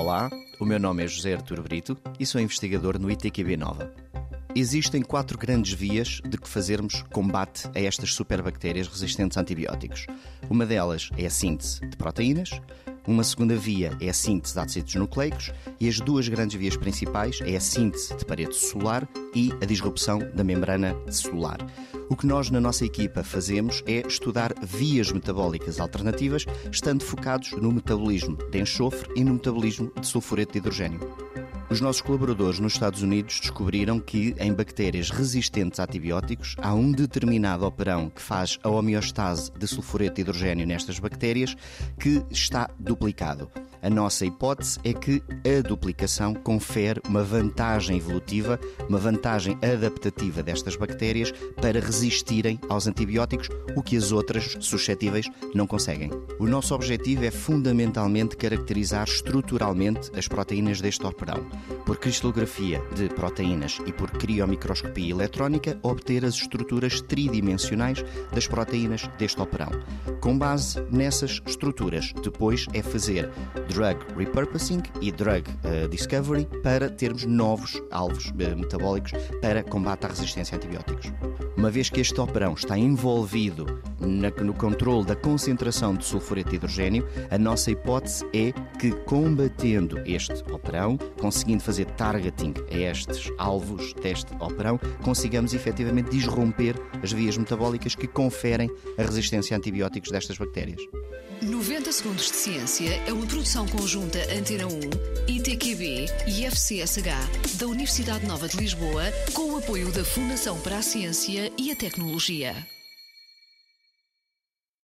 Olá, o meu nome é José Arturo Brito e sou investigador no ITQB Nova. Existem quatro grandes vias de que fazermos combate a estas superbactérias resistentes a antibióticos. Uma delas é a síntese de proteínas, uma segunda via é a síntese de ácidos nucleicos e as duas grandes vias principais é a síntese de parede celular e a disrupção da membrana celular. O que nós na nossa equipa fazemos é estudar vias metabólicas alternativas, estando focados no metabolismo de enxofre e no metabolismo de sulfureto de hidrogênio. Os nossos colaboradores nos Estados Unidos descobriram que em bactérias resistentes a antibióticos há um determinado operão que faz a homeostase de sulfureto de hidrogênio nestas bactérias que está duplicado. A nossa hipótese é que a duplicação confere uma vantagem evolutiva, uma vantagem adaptativa destas bactérias para resistirem aos antibióticos, o que as outras suscetíveis não conseguem. O nosso objetivo é fundamentalmente caracterizar estruturalmente as proteínas deste operão. Por cristalografia de proteínas e por criomicroscopia eletrónica, obter as estruturas tridimensionais das proteínas deste operão. Com base nessas estruturas, depois é fazer drug repurposing e drug uh, discovery para termos novos alvos uh, metabólicos para combate à resistência a antibióticos. Uma vez que este operão está envolvido na, no controle da concentração de sulfureto de hidrogênio, a nossa hipótese é que combatendo este operão, conseguindo fazer targeting a estes alvos deste operão, consigamos efetivamente disromper as vias metabólicas que conferem a resistência a antibióticos destas bactérias. 90 Segundos de Ciência é uma produção conjunta Antena 1, ITQB e FCSH da Universidade Nova de Lisboa, com o apoio da Fundação para a Ciência e a Tecnologia.